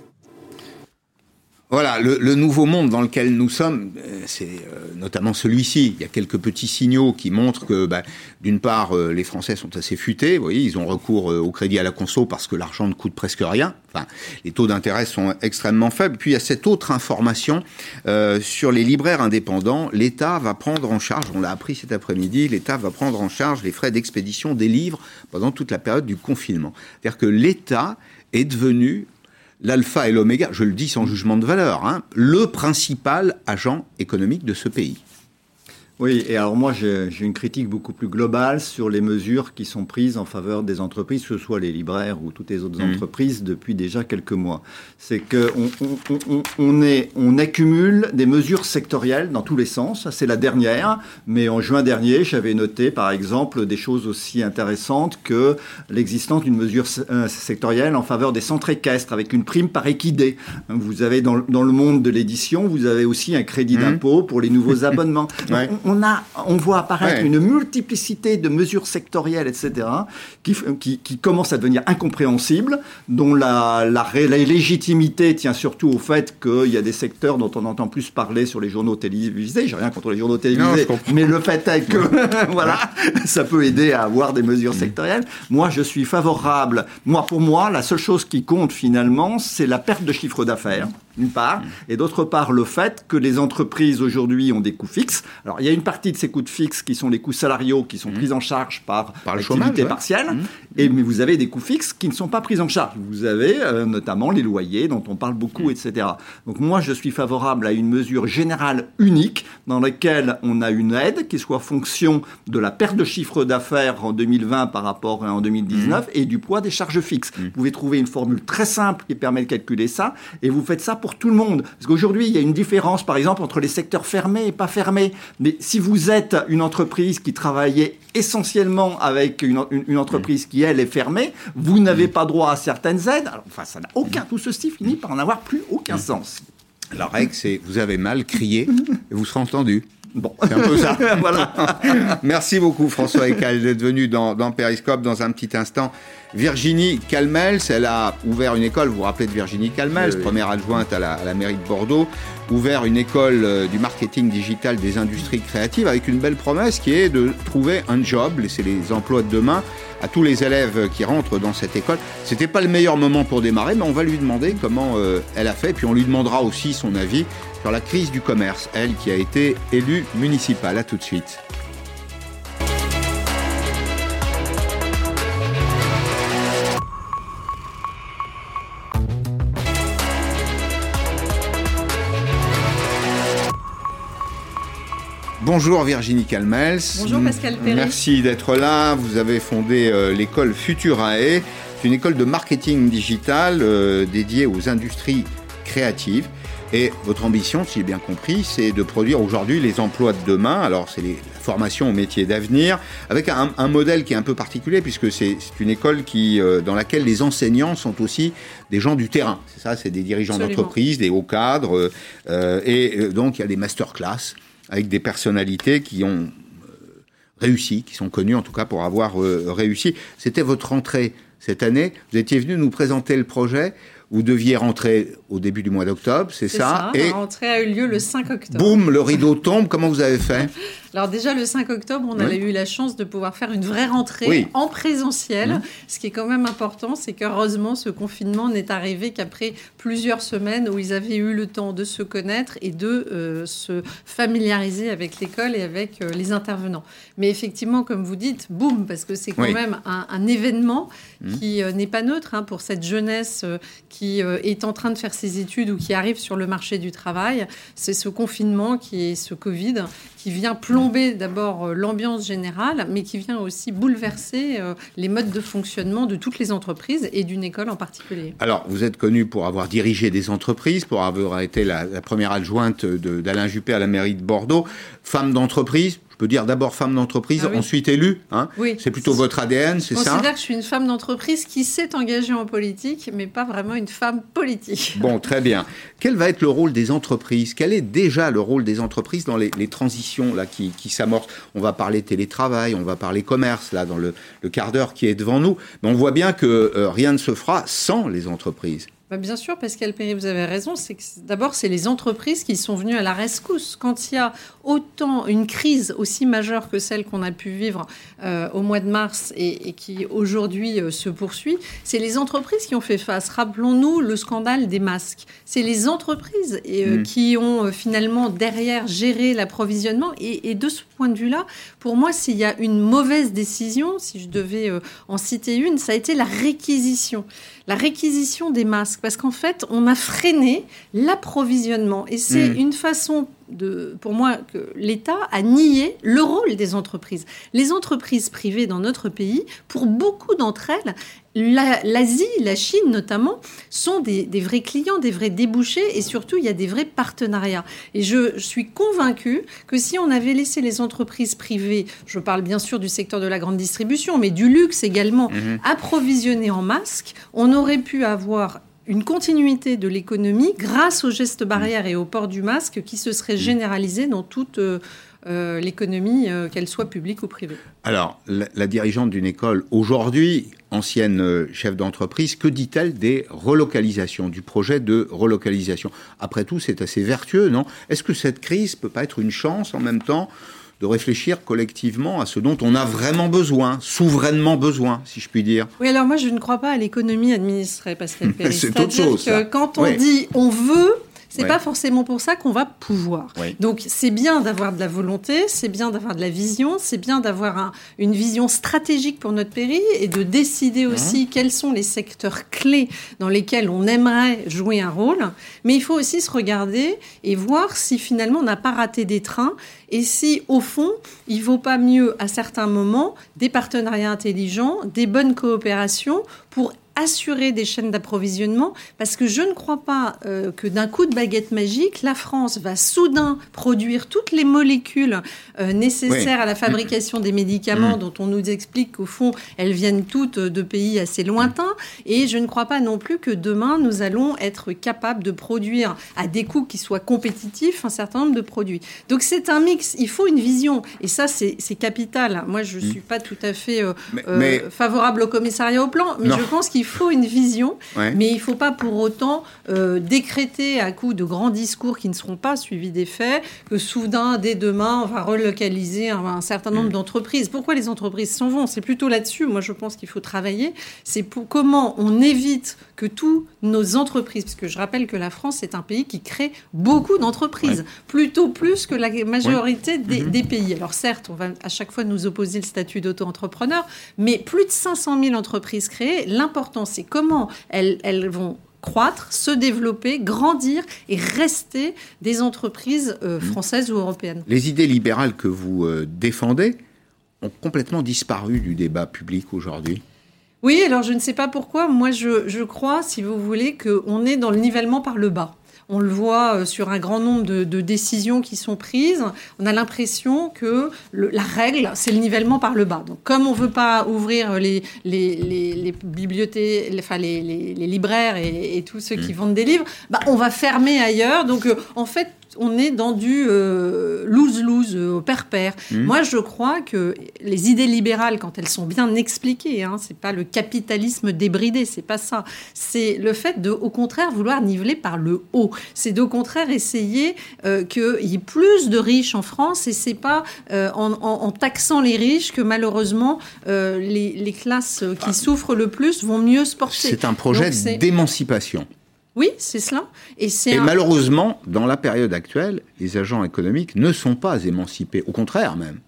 Voilà, le, nouveau monde dans lequel nous sommes, euh, c'est euh, notamment celui-ci. Il y a quelques petits signaux qui montrent que, bah, d'une part, euh, les Français sont assez futés. Vous voyez, ils ont recours au crédit à la conso parce que l'argent ne coûte presque rien. Enfin, les taux d'intérêt sont extrêmement faibles. Puis il y a cette autre information sur les libraires indépendants. L'État va prendre en charge, on l'a appris cet après-midi, l'État va prendre en charge les frais d'expédition des livres pendant toute la période du confinement. C'est-à-dire que l'État est devenu l'alpha et l'oméga, je le dis sans jugement de valeur, hein, le principal agent économique de ce pays. Oui, et alors moi j'ai une critique beaucoup plus globale sur les mesures qui sont prises en faveur des entreprises, que ce soit les libraires ou toutes les autres mmh. entreprises depuis déjà quelques mois. C'est qu'on on, on, est, on accumule des mesures sectorielles dans tous les sens. C'est la dernière, mais en juin dernier, j'avais noté par exemple des choses aussi intéressantes que l'existence d'une mesure euh, sectorielle en faveur des centres équestres avec une prime par équidé. Vous avez dans, dans le monde de l'édition, vous avez aussi un crédit mmh. d'impôt pour les nouveaux abonnements on, a, on voit apparaître une multiplicité de mesures sectorielles, etc., qui, qui, commencent à devenir incompréhensibles, dont la, la, légitimité tient surtout au fait qu'il y a des secteurs dont on entend plus parler sur les journaux télévisés. J'ai rien contre les journaux télévisés, mais le fait est que voilà, ça peut aider à avoir des mesures mmh. sectorielles. Moi, je suis favorable. Moi, pour moi, la seule chose qui compte finalement, c'est la perte de chiffre d'affaires d'une part, et d'autre part le fait que les entreprises aujourd'hui ont des coûts fixes. Alors il y a une partie de ces coûts fixes qui sont les coûts salariaux qui sont pris en charge par, Par le l'activité ouais. partielle, Mmh. et mais vous avez des coûts fixes qui ne sont pas pris en charge. Vous avez euh, notamment les loyers dont on parle beaucoup, etc. Donc moi je suis favorable à une mesure générale unique dans laquelle on a une aide qui soit fonction de la perte de chiffre d'affaires en 2020 par rapport à en 2019 et du poids des charges fixes. Vous pouvez trouver une formule très simple qui permet de calculer ça et vous faites ça pour tout le monde. Parce qu'aujourd'hui, il y a une différence, par exemple, entre les secteurs fermés et pas fermés. Mais si vous êtes une entreprise qui travaillait essentiellement avec une, une- une entreprise qui, elle, est fermée, vous n'avez pas droit à certaines aides. Alors, enfin, ça n'a aucun... Tout ceci finit par n'avoir plus aucun sens. La règle, c'est vous avez mal crié et vous serez entendu. Bon. C'est un peu ça. voilà. Merci beaucoup François Ecal d'être venu dans, dans Periscope dans un petit instant. Virginie Calmels, elle a ouvert une école, vous vous rappelez de Virginie Calmels, Oui, oui. première adjointe à la, à la mairie de Bordeaux, ouvert une école euh, du marketing digital des industries créatives avec une belle promesse qui est de trouver un job, laisser les emplois de demain à tous les élèves qui rentrent dans cette école. C'était pas le meilleur moment pour démarrer, mais on va lui demander comment euh, elle a fait, puis on lui demandera aussi son avis sur la crise du commerce, elle qui a été élue municipale. À tout de suite. Bonjour Virginie Calmels. Bonjour Pascal. Merci d'être là. Vous avez fondé euh, l'école Futurae. C'est une école de marketing digital euh, dédiée aux industries créatives. Et votre ambition, si j'ai bien compris, c'est de produire aujourd'hui les emplois de demain. Alors, c'est les- la formation aux métiers d'avenir, avec un, un modèle qui est un peu particulier, puisque c'est c'est une école qui, euh, dans laquelle les enseignants sont aussi des gens du terrain. C'est ça, c'est des dirigeants Absolument. d'entreprise, des hauts cadres. et donc, il y a des masterclass avec des personnalités qui ont euh, réussi, qui sont connues en tout cas pour avoir euh, réussi. C'était votre rentrée cette année. Vous étiez venu nous présenter le projet. Vous deviez rentrer au début du mois d'octobre, c'est C'est ça, ça, Et la rentrée a eu lieu le 5 octobre. boum, le rideau tombe. Comment vous avez fait? Alors déjà le 5 octobre, on Oui. a eu la chance de pouvoir faire une vraie rentrée Oui. en présentiel. Mhm. Ce qui est quand même important, c'est qu'heureusement ce confinement n'est arrivé qu'après plusieurs semaines où ils avaient eu le temps de se connaître et de euh, se familiariser avec l'école et avec euh, les intervenants. Mais effectivement, comme vous dites, boum, parce que c'est quand Oui. même un, un événement Mhm. qui euh, n'est pas neutre hein, pour cette jeunesse qui est en train de faire ses études ou qui arrive sur le marché du travail. C'est ce confinement qui est ce Covid qui vient plomber d'abord euh, l'ambiance générale, mais qui vient aussi bouleverser euh, les modes de fonctionnement de toutes les entreprises et d'une école en particulier. Alors, vous êtes connu pour avoir dirigé des entreprises, pour avoir été la, la première adjointe d'Alain Juppé à la mairie de Bordeaux. Femme d'entreprise, peux dire d'abord femme d'entreprise, Ah oui. ensuite élue. Hein Oui. c'est plutôt votre ADN, c'est Je ça considère que je suis une femme d'entreprise qui s'est engagée en politique, mais pas vraiment une femme politique. Bon, très bien. Quel va être le rôle des entreprises? Quel est déjà le rôle des entreprises dans les, les transitions là qui, qui s'amorcent? On va parler télétravail, on va parler commerce là dans le, le quart d'heure qui est devant nous. Mais on voit bien que euh, rien ne se fera sans les entreprises. Bah, bien sûr, Pascal Perry, vous avez raison. C'est d'abord, c'est les entreprises qui sont venues à la rescousse. Quand il y a autant une crise aussi majeure que celle qu'on a pu vivre euh, au mois de mars et, et qui aujourd'hui euh, se poursuit, c'est les entreprises qui ont fait face. Rappelons-nous le scandale des masques. C'est les entreprises et, euh, Mm. qui ont finalement derrière géré l'approvisionnement. Et, et de ce point de vue-là, pour moi, s'il y a une mauvaise décision, si je devais en citer une, ça a été la réquisition la réquisition des masques, parce qu'en fait, on a freiné l'approvisionnement. Et c'est Mm. une façon, de, pour moi, que l'État a nié le rôle des entreprises. Les entreprises privées dans notre pays, pour beaucoup d'entre elles, la- l'Asie, la Chine notamment, sont des, des vrais clients, des vrais débouchés, et surtout, il y a des vrais partenariats. Et je, je suis convaincue que si on avait laissé les entreprises privées, je parle bien sûr du secteur de la grande distribution, mais du luxe également, Mhm. approvisionner en masques, on aurait pu avoir une continuité de l'économie grâce aux gestes barrières et au port du masque qui se serait généralisé dans toute euh, euh, l'économie, euh, qu'elle soit publique ou privée. Alors, la, la dirigeante d'une école, aujourd'hui, ancienne euh, chef d'entreprise, que dit-elle des relocalisations, du projet de relocalisation? Après tout, c'est assez vertueux, non? Est-ce que cette crise peut pas être une chance en même temps de réfléchir collectivement à ce dont on a vraiment besoin, souverainement besoin, si je puis dire Oui, alors moi je ne crois pas à l'économie administrée, Pascal Perry. C'est autre chose, que quand on Oui. dit on veut, c'est pas forcément pour ça qu'on va pouvoir. Donc c'est bien d'avoir de la volonté, c'est bien d'avoir de la vision, c'est bien d'avoir une vision stratégique pour notre pays et de décider mmh. aussi quels sont les secteurs clés dans lesquels on aimerait jouer un rôle. Mais il faut aussi se regarder et voir si finalement on n'a pas raté des trains et si au fond il vaut pas mieux à certains moments des partenariats intelligents, des bonnes coopérations pour assurer des chaînes d'approvisionnement parce que je ne crois pas euh, que d'un coup de baguette magique, la France va soudain produire toutes les molécules euh, nécessaires à la fabrication des médicaments mm. dont on nous explique qu'au fond, elles viennent toutes de pays assez lointains. Et je ne crois pas non plus que demain, nous allons être capables de produire à des coûts qui soient compétitifs un certain nombre de produits. Donc c'est un mix, il faut une vision. Et ça, c'est capital. Moi, je ne mm. suis pas tout à fait euh, favorable au commissariat au plan, mais je pense qu'il faut une vision, mais il ne faut pas pour autant euh, décréter à coup de grands discours qui ne seront pas suivis des faits que soudain, dès demain, on va relocaliser un, certain nombre mm. d'entreprises. Pourquoi les entreprises s'en vont? C'est plutôt là-dessus, moi je pense qu'il faut travailler. C'est pour comment on évite que tous nos entreprises, parce que je rappelle que la France est un pays qui crée beaucoup d'entreprises, plutôt plus que la majorité des, mm-hmm. des, pays. Alors certes, on va à chaque fois nous opposer le statut d'auto-entrepreneur, mais plus de 500 000 entreprises créées, l'important c'est comment elles, vont croître, se développer, grandir et rester des entreprises euh, mmh. françaises ou européennes. Les idées libérales que vous euh, défendez ont complètement disparu du débat public aujourd'hui. Oui, alors je ne sais pas pourquoi. Moi, je, je crois, si vous voulez, qu'on est dans le nivellement par le bas. On le voit euh, sur un grand nombre de, décisions qui sont prises. On a l'impression que la règle, c'est le nivellement par le bas. Donc, comme on ne veut pas ouvrir les, les, bibliothèques, enfin, les, libraires et, tous ceux qui mmh. vendent des livres, bah, on va fermer ailleurs. Donc, euh, en fait, on est dans du euh, lose-lose euh, au père-père. Mmh. Moi, je crois que les idées libérales, quand elles sont bien expliquées, hein, c'est pas le capitalisme débridé, c'est pas ça. C'est le fait de, au contraire, vouloir niveler par le haut. C'est au contraire essayer euh, qu'il y ait plus de riches en France et c'est pas en, taxant les riches que malheureusement les, classes qui ah. souffrent le plus vont mieux se porter. C'est un projet d'émancipation. Oui, c'est cela. Et, malheureusement, dans la période actuelle, les agents économiques ne sont pas émancipés. Au contraire, même.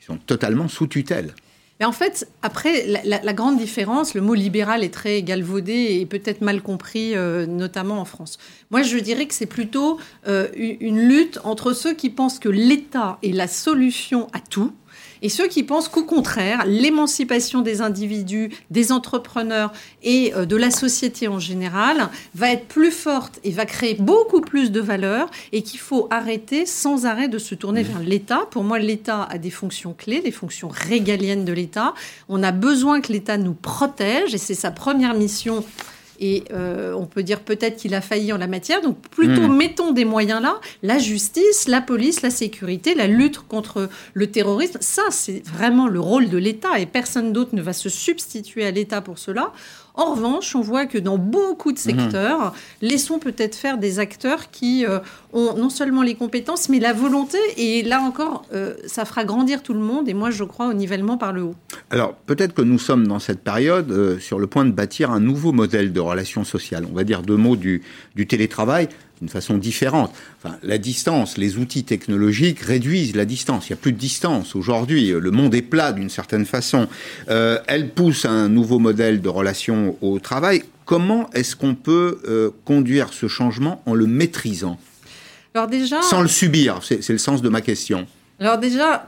Ils sont totalement sous tutelle. Mais en fait, après, la, grande différence, le mot libéral est très galvaudé et peut-être mal compris, euh, notamment en France. Moi, je dirais que c'est plutôt euh, une lutte entre ceux qui pensent que l'État est la solution à tout, et ceux qui pensent qu'au contraire, l'émancipation des individus, des entrepreneurs et euh, de la société en général va être plus forte et va créer beaucoup plus de valeur et qu'il faut arrêter sans arrêt de se tourner vers l'État. Pour moi, l'État a des fonctions clés, des fonctions régaliennes de l'État. On a besoin que l'État nous protège et c'est sa première mission et euh, on peut dire peut-être qu'il a failli en la matière. Donc plutôt hmm. mettons des moyens là, la justice, la police, la sécurité, la lutte contre le terrorisme. Ça, c'est vraiment le rôle de l'État et personne d'autre ne va se substituer à l'État pour cela. En revanche, on voit que dans beaucoup de mhm. secteurs, laissons peut-être faire des acteurs qui euh, ont non seulement les compétences, mais la volonté. Et là encore, euh, ça fera grandir tout le monde. Et moi, je crois au nivellement par le haut. Alors, peut-être que nous sommes dans cette période euh, sur le point de bâtir un nouveau modèle de relations sociales. On va dire deux mots du, du télétravail d'une façon différente. Enfin, la distance, les outils technologiques réduisent la distance. Il n'y a plus de distance aujourd'hui. Le monde est plat d'une certaine façon. Euh, elle pousse un nouveau modèle de relation au travail. Comment est-ce qu'on peut euh, conduire ce changement en le maîtrisant? Alors déjà, Sans le subir, c'est le sens de ma question. Alors déjà,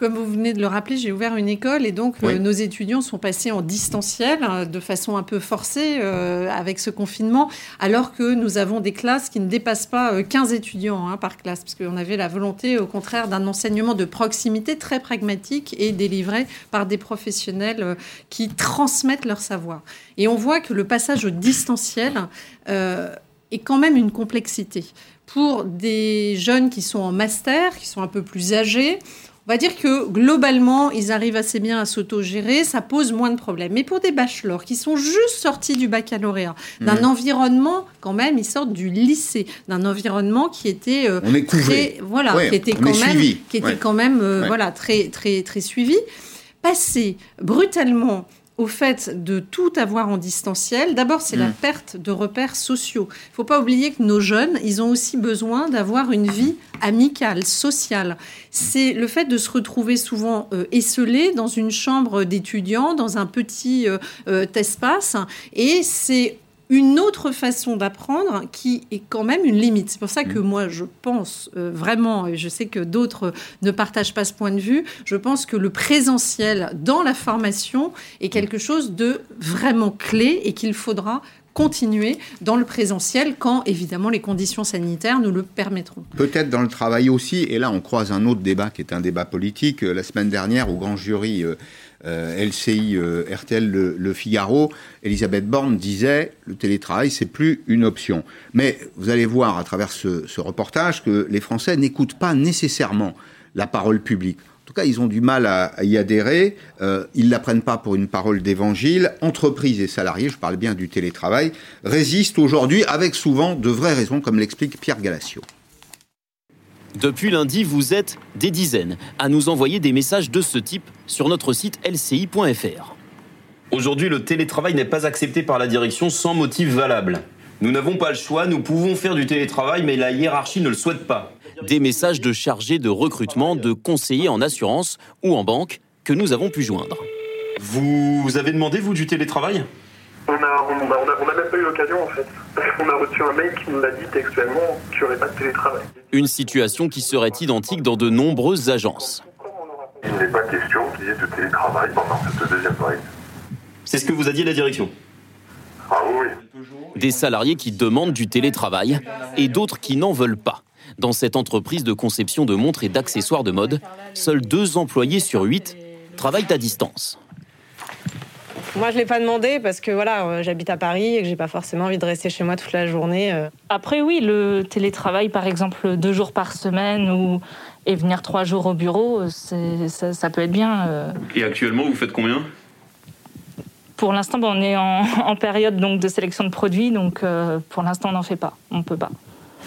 comme vous venez de le rappeler, j'ai ouvert une école et donc euh, nos étudiants sont passés en distanciel euh, de façon un peu forcée euh, avec ce confinement, alors que nous avons des classes qui ne dépassent pas 15 étudiants hein, par classe, parce qu'on avait la volonté au contraire d'un enseignement de proximité très pragmatique et délivré par des professionnels qui transmettent leur savoir. Et on voit que le passage au distanciel est quand même une complexité. Pour des jeunes qui sont en master, qui sont un peu plus âgés, on va dire que globalement, ils arrivent assez bien à s'autogérer, ça pose moins de problèmes. Mais pour des bachelors qui sont juste sortis du baccalauréat, d'un environnement, quand même, ils sortent du lycée, d'un environnement qui était euh, on est très, voilà, qui était quand même, qui était quand même, euh, voilà, très, très, très suivi. Passer brutalement au fait de tout avoir en distanciel, d'abord, c'est la Mm. perte de repères sociaux. Il ne faut pas oublier que nos jeunes, ils ont aussi besoin d'avoir une vie amicale, sociale. C'est le fait de se retrouver souvent euh, esselés dans une chambre d'étudiants, dans un petit euh, euh, espace. Et c'est une autre façon d'apprendre qui est quand même une limite. C'est pour ça que moi, je pense euh, vraiment, et je sais que d'autres ne partagent pas ce point de vue, je pense que le présentiel dans la formation est quelque chose de vraiment clé et qu'il faudra continuer dans le présentiel quand, évidemment, les conditions sanitaires nous le permettront. Peut-être dans le travail aussi, et là on croise un autre débat qui est un débat politique. Euh, La semaine dernière, au grand jury euh, LCI euh, RTL le, le Figaro, Elisabeth Borne disait le télétravail c'est plus une option. Mais vous allez voir à travers ce, ce reportage que les Français n'écoutent pas nécessairement la parole publique. En tout cas, ils ont du mal à, à y adhérer. Euh, ils ne la prennent pas pour une parole d'évangile. Entreprises et salariés, je parle bien du télétravail, résistent aujourd'hui avec souvent de vraies raisons, comme l'explique Pierre Galassio. Depuis lundi, vous êtes des dizaines à nous envoyer des messages de ce type sur notre site lci.fr. Aujourd'hui, le télétravail n'est pas accepté par la direction sans motif valable. Nous n'avons pas le choix, nous pouvons faire du télétravail, mais la hiérarchie ne le souhaite pas. Des messages de chargés de recrutement, de conseillers en assurance ou en banque que nous avons pu joindre. Vous, avez demandé, vous, du télétravail? On a, on, a, on a même pas eu l'occasion en fait. On a reçu un mail qui nous a dit textuellement qu'il n'y aurait pas de télétravail. Une situation qui serait identique dans de nombreuses agences. Il n'est pas question qu'il y ait de télétravail pendant cette deuxième vague. C'est ce que vous a dit la direction. Ah oui, Des salariés qui demandent du télétravail et d'autres qui n'en veulent pas. Dans cette entreprise de conception de montres et d'accessoires de mode, seuls deux employés sur huit travaillent à distance. Moi, je l'ai pas demandé parce que voilà, euh, j'habite à Paris et que j'ai pas forcément envie de rester chez moi toute la journée. euh. Après, oui, le télétravail, par exemple, deux jours par semaine ou et venir trois jours au bureau, c'est- ça, ça peut être bien. euh. Et actuellement, vous faites combien? Pour l'instant, bon, on est en, en période donc de sélection de produits, donc euh, pour l'instant, on n'en fait pas. On peut pas.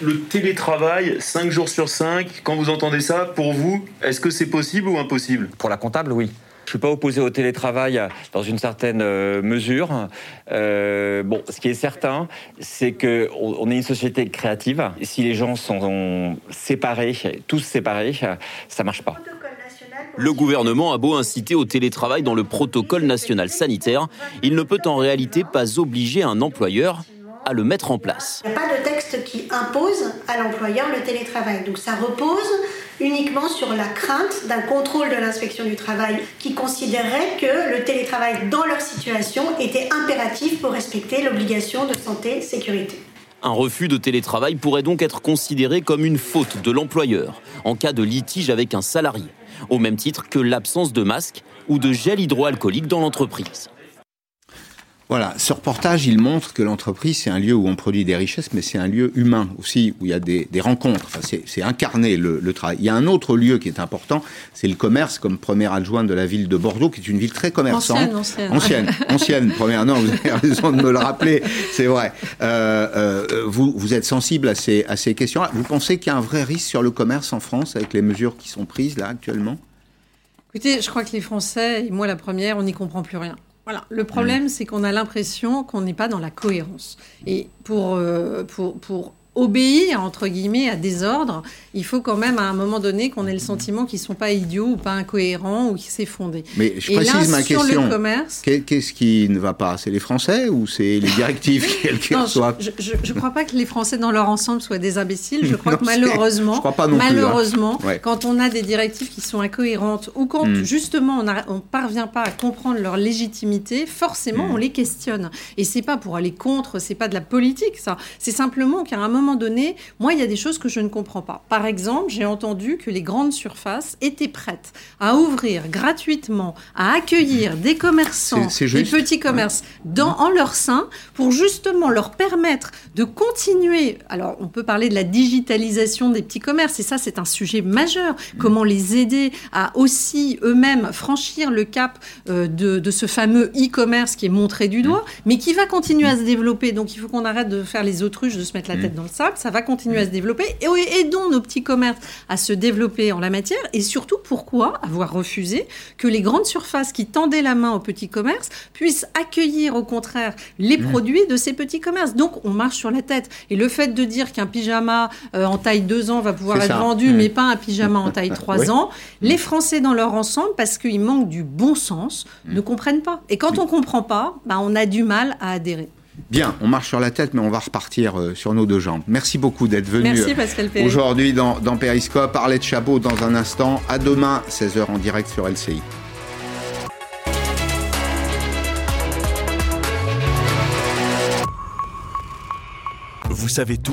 Le télétravail, 5 jours sur 5, quand vous entendez ça, pour vous, est-ce que c'est possible ou impossible? Pour la comptable, oui. Je suis pas opposé au télétravail dans une certaine euh, mesure. Euh, bon, ce qui est certain, c'est que on est une société créative. Et si les gens sont séparés, tous séparés, ça marche pas. Le gouvernement a beau inciter au télétravail dans le protocole national sanitaire, il ne peut en réalité pas obliger un employeur à le mettre en place. Il n'y a pas de texte qui impose à l'employeur le télétravail. Donc ça repose uniquement sur la crainte d'un contrôle de l'inspection du travail qui considérerait que le télétravail dans leur situation était impératif pour respecter l'obligation de santé sécurité. Un refus de télétravail pourrait donc être considéré comme une faute de l'employeur en cas de litige avec un salarié, au même titre que l'absence de masque ou de gel hydroalcoolique dans l'entreprise. Voilà, ce reportage, il montre que l'entreprise, c'est un lieu où on produit des richesses, mais c'est un lieu humain aussi, où il y a des, des rencontres. Enfin, c'est c'est incarné le, le travail. Il y a un autre lieu qui est important, c'est le commerce, comme première adjointe de la ville de Bordeaux, qui est une ville très commerçante. Ancienne, ancienne. Ancienne, ancienne, première. Non, vous avez raison de me le rappeler, c'est vrai. Euh, euh, vous, vous êtes sensible à ces, à ces questions-là. Vous pensez qu'il y a un vrai risque sur le commerce en France avec les mesures qui sont prises là actuellement? Écoutez, je crois que les Français, et moi la première, on n'y comprend plus rien. Voilà. Le problème, c'est qu'on a l'impression qu'on n'est pas dans la cohérence. Et pour, euh, pour, pour obéir, entre guillemets, à des ordres, il faut quand même, à un moment donné, qu'on ait le sentiment qu'ils ne sont pas idiots ou pas incohérents ou qu'ils fondé. Mais je Et là, précise ma sur question. le commerce, Qu'est- Qu'est-ce qui ne va pas? C'est les Français ou c'est les directives quelles soient? je ne crois pas que les Français dans leur ensemble soient des imbéciles. Je crois Non, que malheureusement, je crois pas non plus, hein. malheureusement, Ouais. quand on a des directives qui sont incohérentes ou quand Mm. justement on ne parvient pas à comprendre leur légitimité, forcément Mm. on les questionne. Et c'est pas pour aller contre, c'est pas de la politique ça. C'est simplement qu'à un moment donné, moi il y a des choses que je ne comprends pas. Par exemple, j'ai entendu que les grandes surfaces étaient prêtes à ouvrir gratuitement, à accueillir des commerçants, des petits commerces dans, en leur sein pour justement leur permettre de continuer. Alors, on peut parler de la digitalisation des petits commerces, et ça, c'est un sujet majeur. Comment les aider à aussi eux-mêmes franchir le cap euh, de, de ce fameux e-commerce qui est montré du doigt, mais qui va continuer à se développer. Donc, il faut qu'on arrête de faire les autruches, de se mettre la tête dans le ça va continuer à se développer. Et oui, aidons nos petits commerces à se développer en la matière. Et surtout, pourquoi avoir refusé que les grandes surfaces qui tendaient la main aux petits commerces puissent accueillir au contraire les Mmh. produits de ces petits commerces Donc, on marche sur la tête. Et le fait de dire qu'un pyjama euh, en taille 2 ans va pouvoir être ça. vendu, Mmh. mais pas un pyjama en taille 3 Oui. ans, les Français dans leur ensemble, parce qu'ils manquent du bon sens, Mmh. ne comprennent pas. Et quand on comprend pas, bah, on a du mal à adhérer. Bien, on marche sur la tête, mais on va repartir euh, sur nos deux jambes. Merci beaucoup d'être venu Merci, euh, aujourd'hui dans, dans Périscope. Arlette Chabot dans un instant. À demain, 16h en direct sur LCI. Vous savez tout